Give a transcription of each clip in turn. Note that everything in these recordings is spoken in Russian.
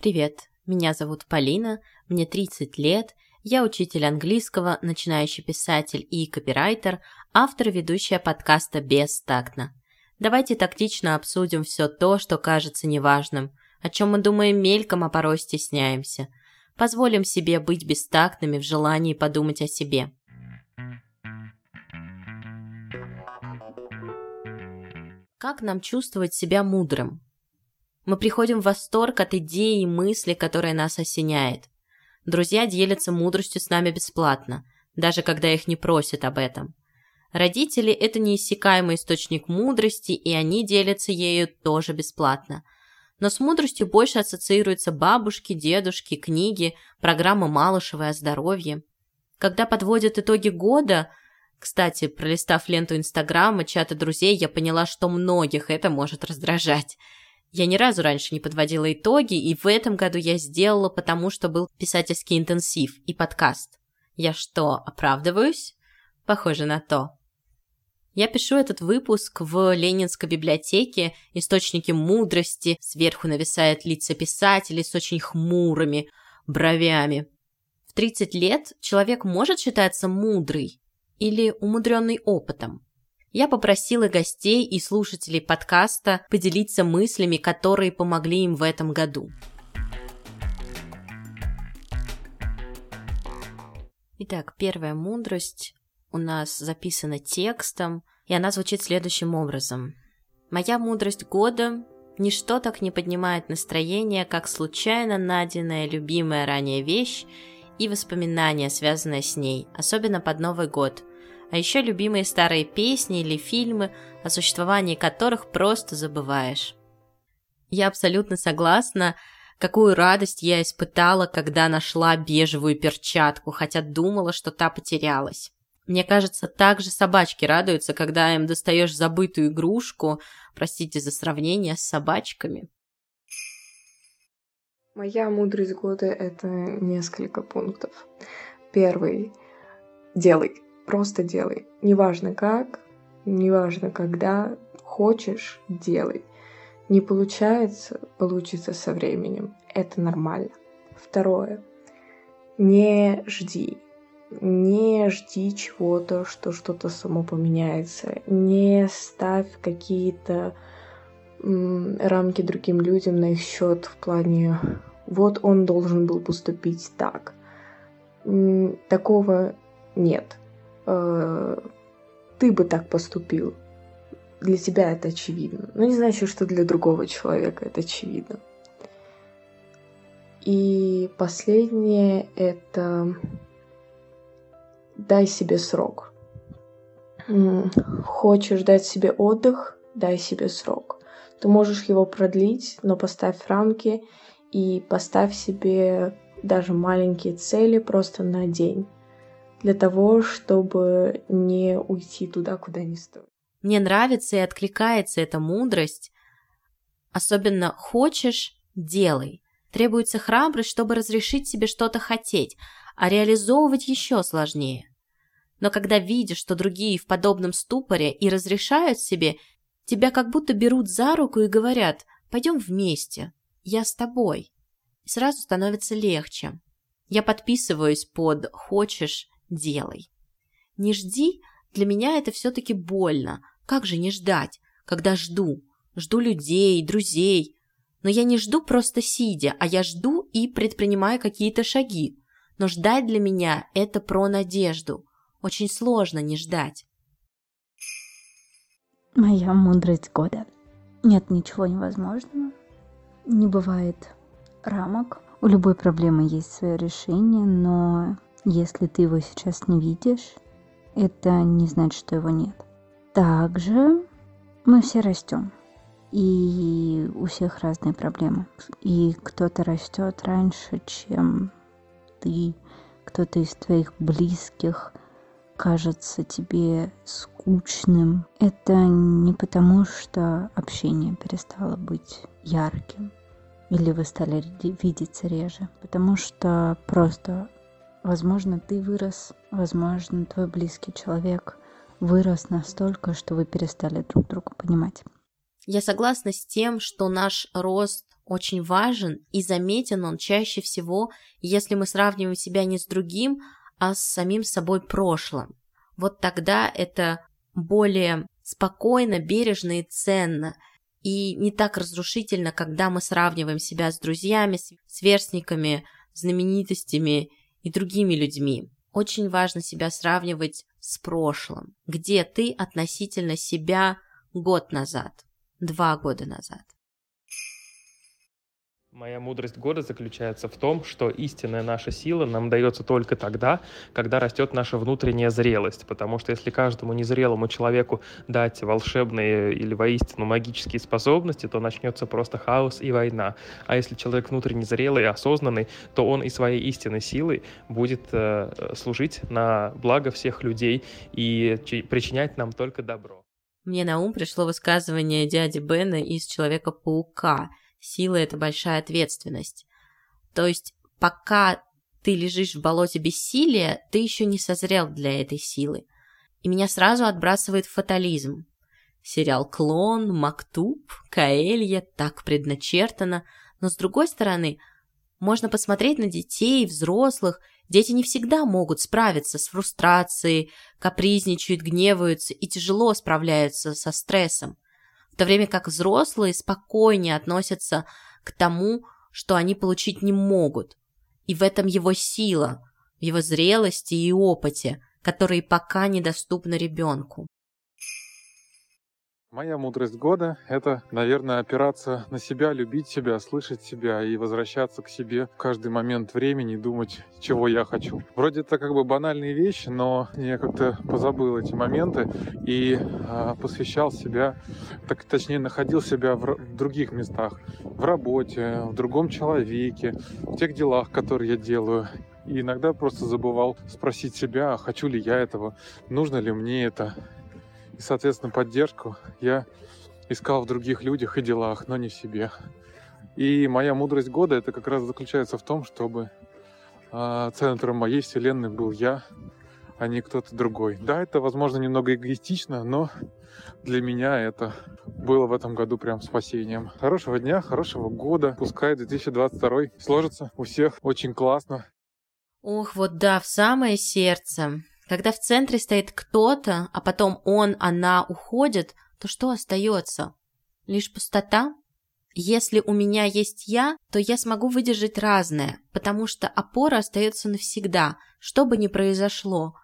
Привет, меня зовут Полина, мне 30 лет, я учитель английского, начинающий писатель и копирайтер, автор ведущая подкаста «Бестактно». Давайте тактично обсудим все то, что кажется неважным, о чем мы думаем мельком, а порой стесняемся. Позволим себе быть бестактными в желании подумать о себе. Как нам чувствовать себя мудрым? Мы приходим в восторг от идеи и мысли, которая нас осеняет. Друзья делятся мудростью с нами бесплатно, даже когда их не просят об этом. Родители – это неиссякаемый источник мудрости, и они делятся ею тоже бесплатно. Но с мудростью больше ассоциируются бабушки, дедушки, книги, программа Малышевой о здоровье. Когда подводят итоги года, кстати, пролистав ленту Инстаграма, чаты друзей, я поняла, что многих это может раздражать – я ни разу раньше не подводила итоги, и в этом году я сделала, потому что был писательский интенсив и подкаст. Я что, оправдываюсь? Похоже на то. Я пишу этот выпуск в Ленинской библиотеке, источники мудрости, сверху нависают лица писателей с очень хмурыми бровями. В 30 лет человек может считаться мудрый или умудренный опытом я попросила гостей и слушателей подкаста поделиться мыслями, которые помогли им в этом году. Итак, первая мудрость у нас записана текстом, и она звучит следующим образом. «Моя мудрость года – ничто так не поднимает настроение, как случайно найденная любимая ранее вещь и воспоминания, связанные с ней, особенно под Новый год, а еще любимые старые песни или фильмы, о существовании которых просто забываешь. Я абсолютно согласна, какую радость я испытала, когда нашла бежевую перчатку, хотя думала, что та потерялась. Мне кажется, так же собачки радуются, когда им достаешь забытую игрушку, простите за сравнение с собачками. Моя мудрость года — это несколько пунктов. Первый — делай. Просто делай. Неважно как, неважно когда, хочешь — делай. Не получается, получится со временем. Это нормально. Второе. Не жди. Не жди чего-то, что что-то само поменяется. Не ставь какие-то рамки другим людям на их счет в плане вот он должен был поступить так. Такого нет. Э, ты бы так поступил. Для тебя это очевидно. Но не значит, что для другого человека это очевидно. И последнее это дай себе срок. Хочешь дать себе отдых, дай себе срок. Ты можешь его продлить, но поставь рамки и поставь себе даже маленькие цели просто на день для того, чтобы не уйти туда, куда не стоит. Мне нравится и откликается эта мудрость. Особенно хочешь – делай. Требуется храбрость, чтобы разрешить себе что-то хотеть, а реализовывать еще сложнее. Но когда видишь, что другие в подобном ступоре и разрешают себе, тебя как будто берут за руку и говорят «пойдем вместе, я с тобой». И сразу становится легче. Я подписываюсь под «хочешь делай. Не жди, для меня это все-таки больно. Как же не ждать, когда жду? Жду людей, друзей. Но я не жду просто сидя, а я жду и предпринимаю какие-то шаги. Но ждать для меня – это про надежду. Очень сложно не ждать. Моя мудрость года. Нет ничего невозможного. Не бывает рамок. У любой проблемы есть свое решение, но если ты его сейчас не видишь, это не значит, что его нет. Также мы все растем. И у всех разные проблемы. И кто-то растет раньше, чем ты, кто-то из твоих близких кажется тебе скучным. Это не потому, что общение перестало быть ярким или вы стали видеться реже, потому что просто Возможно, ты вырос, возможно, твой близкий человек вырос настолько, что вы перестали друг друга понимать. Я согласна с тем, что наш рост, очень важен и заметен он чаще всего, если мы сравниваем себя не с другим, а с самим собой прошлым. Вот тогда это более спокойно, бережно и ценно, и не так разрушительно, когда мы сравниваем себя с друзьями, сверстниками, знаменитостями и другими людьми. Очень важно себя сравнивать с прошлым, где ты относительно себя год назад, два года назад. Моя мудрость года заключается в том, что истинная наша сила нам дается только тогда, когда растет наша внутренняя зрелость. Потому что если каждому незрелому человеку дать волшебные или воистину магические способности, то начнется просто хаос и война. А если человек внутренне зрелый и осознанный, то он и своей истинной силой будет э, служить на благо всех людей и причинять нам только добро. Мне на ум пришло высказывание дяди Бена из «Человека-паука», Сила – это большая ответственность. То есть, пока ты лежишь в болоте бессилия, ты еще не созрел для этой силы. И меня сразу отбрасывает фатализм. Сериал «Клон», «Мактуб», «Каэлья» так предначертано, но с другой стороны, можно посмотреть на детей, взрослых. Дети не всегда могут справиться с фрустрацией, капризничают, гневаются и тяжело справляются со стрессом то время как взрослые спокойнее относятся к тому, что они получить не могут. И в этом его сила, в его зрелости и опыте, которые пока недоступны ребенку. Моя мудрость года — это, наверное, опираться на себя, любить себя, слышать себя и возвращаться к себе в каждый момент времени, думать, чего я хочу. Вроде это как бы банальные вещи, но я как-то позабыл эти моменты и а, посвящал себя, так точнее, находил себя в, в других местах, в работе, в другом человеке, в тех делах, которые я делаю. И иногда просто забывал спросить себя, а хочу ли я этого, нужно ли мне это, и, соответственно, поддержку я искал в других людях и делах, но не в себе. И моя мудрость года это как раз заключается в том, чтобы э, центром моей вселенной был я, а не кто-то другой. Да, это, возможно, немного эгоистично, но для меня это было в этом году прям спасением. Хорошего дня, хорошего года. Пускай 2022 сложится у всех очень классно. Ох, вот да, в самое сердце. Когда в центре стоит кто-то, а потом он, она уходит, то что остается? Лишь пустота? Если у меня есть я, то я смогу выдержать разное, потому что опора остается навсегда, что бы ни произошло.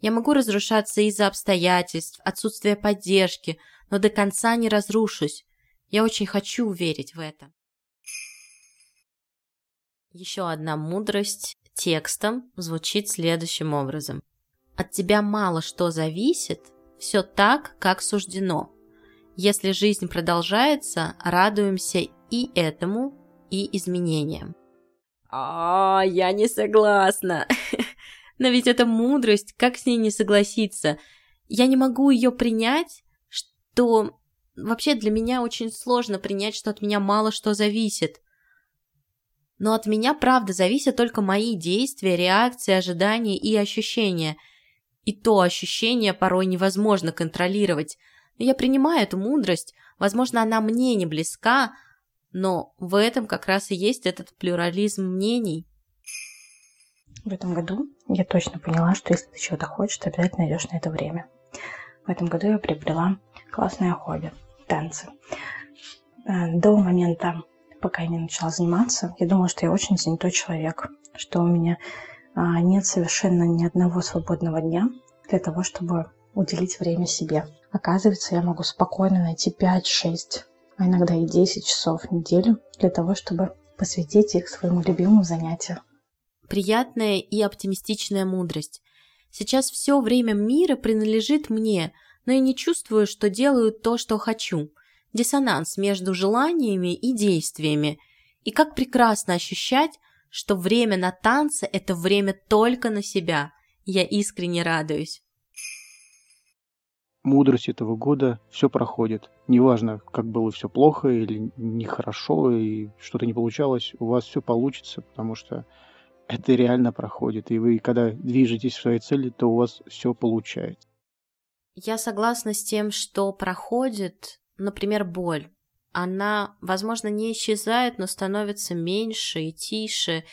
Я могу разрушаться из-за обстоятельств, отсутствия поддержки, но до конца не разрушусь. Я очень хочу верить в это. Еще одна мудрость текстом звучит следующим образом. От тебя мало что зависит, все так, как суждено. Если жизнь продолжается, радуемся и этому, и изменениям. А, я не согласна. Но ведь это мудрость, как с ней не согласиться? Я не могу ее принять, что вообще для меня очень сложно принять, что от меня мало что зависит. Но от меня, правда, зависят только мои действия, реакции, ожидания и ощущения – и то ощущение порой невозможно контролировать. Я принимаю эту мудрость, возможно, она мне не близка, но в этом как раз и есть этот плюрализм мнений. В этом году я точно поняла, что если ты чего-то хочешь, ты обязательно найдешь на это время. В этом году я приобрела классное хобби – танцы. Э, до момента, пока я не начала заниматься, я думала, что я очень занятой человек, что у меня нет совершенно ни одного свободного дня для того, чтобы уделить время себе. Оказывается, я могу спокойно найти 5-6, а иногда и 10 часов в неделю для того, чтобы посвятить их своему любимому занятию. Приятная и оптимистичная мудрость. Сейчас все время мира принадлежит мне, но я не чувствую, что делаю то, что хочу. Диссонанс между желаниями и действиями. И как прекрасно ощущать, что время на танцы – это время только на себя. Я искренне радуюсь. Мудрость этого года все проходит. Неважно, как было все плохо или нехорошо, и что-то не получалось, у вас все получится, потому что это реально проходит. И вы, когда движетесь в своей цели, то у вас все получается. Я согласна с тем, что проходит, например, боль. Она, возможно, не исчезает, но становится меньше и тише.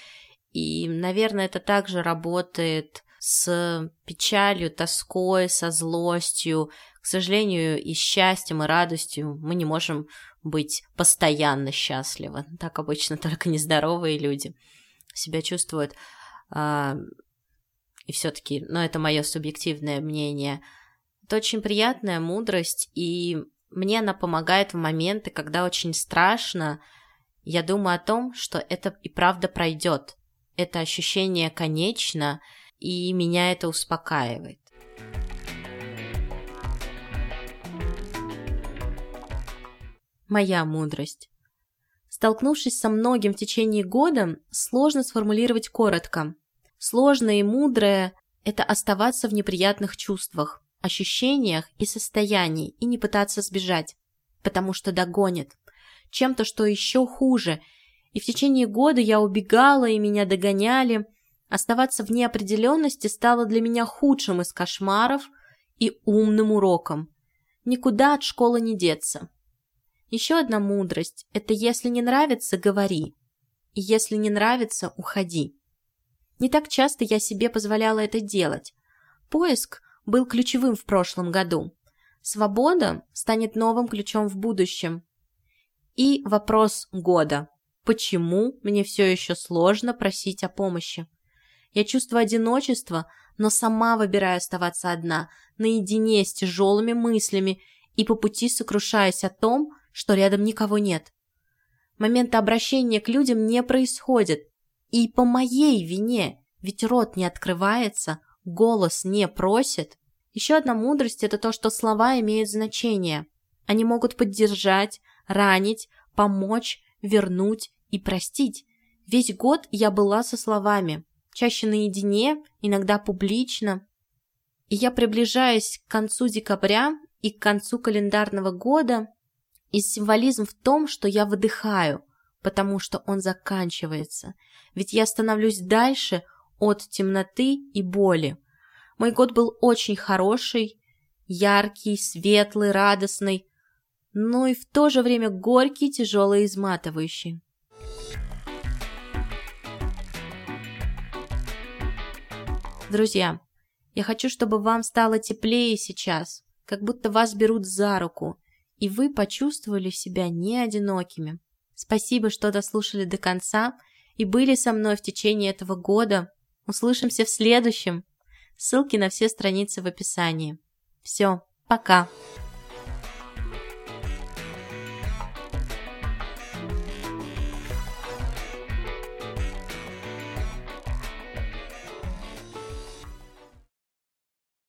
И, наверное, это также работает с печалью, тоской, со злостью. К сожалению, и счастьем, и радостью мы не можем быть постоянно счастливы. Так обычно только нездоровые люди себя чувствуют. А, и все-таки, но это мое субъективное мнение. Это очень приятная мудрость, и мне она помогает в моменты, когда очень страшно. Я думаю о том, что это и правда пройдет. Это ощущение конечно, и меня это успокаивает. Моя мудрость. Столкнувшись со многим в течение года, сложно сформулировать коротко. Сложное и мудрое – это оставаться в неприятных чувствах, ощущениях и состоянии и не пытаться сбежать, потому что догонит. Чем-то, что еще хуже. И в течение года я убегала, и меня догоняли. Оставаться в неопределенности стало для меня худшим из кошмаров и умным уроком. Никуда от школы не деться. Еще одна мудрость – это если не нравится – говори. И если не нравится – уходи. Не так часто я себе позволяла это делать. Поиск был ключевым в прошлом году. Свобода станет новым ключом в будущем. И вопрос года. Почему мне все еще сложно просить о помощи? Я чувствую одиночество, но сама выбираю оставаться одна, наедине с тяжелыми мыслями и по пути сокрушаясь о том, что рядом никого нет. Момента обращения к людям не происходит. И по моей вине, ведь рот не открывается, голос не просит. Еще одна мудрость – это то, что слова имеют значение. Они могут поддержать, ранить, помочь, вернуть и простить. Весь год я была со словами, чаще наедине, иногда публично. И я приближаюсь к концу декабря и к концу календарного года, и символизм в том, что я выдыхаю, потому что он заканчивается. Ведь я становлюсь дальше от темноты и боли. Мой год был очень хороший, яркий, светлый, радостный, но и в то же время горький, тяжелый и изматывающий. Друзья, я хочу, чтобы вам стало теплее сейчас, как будто вас берут за руку, и вы почувствовали себя не одинокими. Спасибо, что дослушали до конца и были со мной в течение этого года. Услышимся в следующем. Ссылки на все страницы в описании. Все, пока!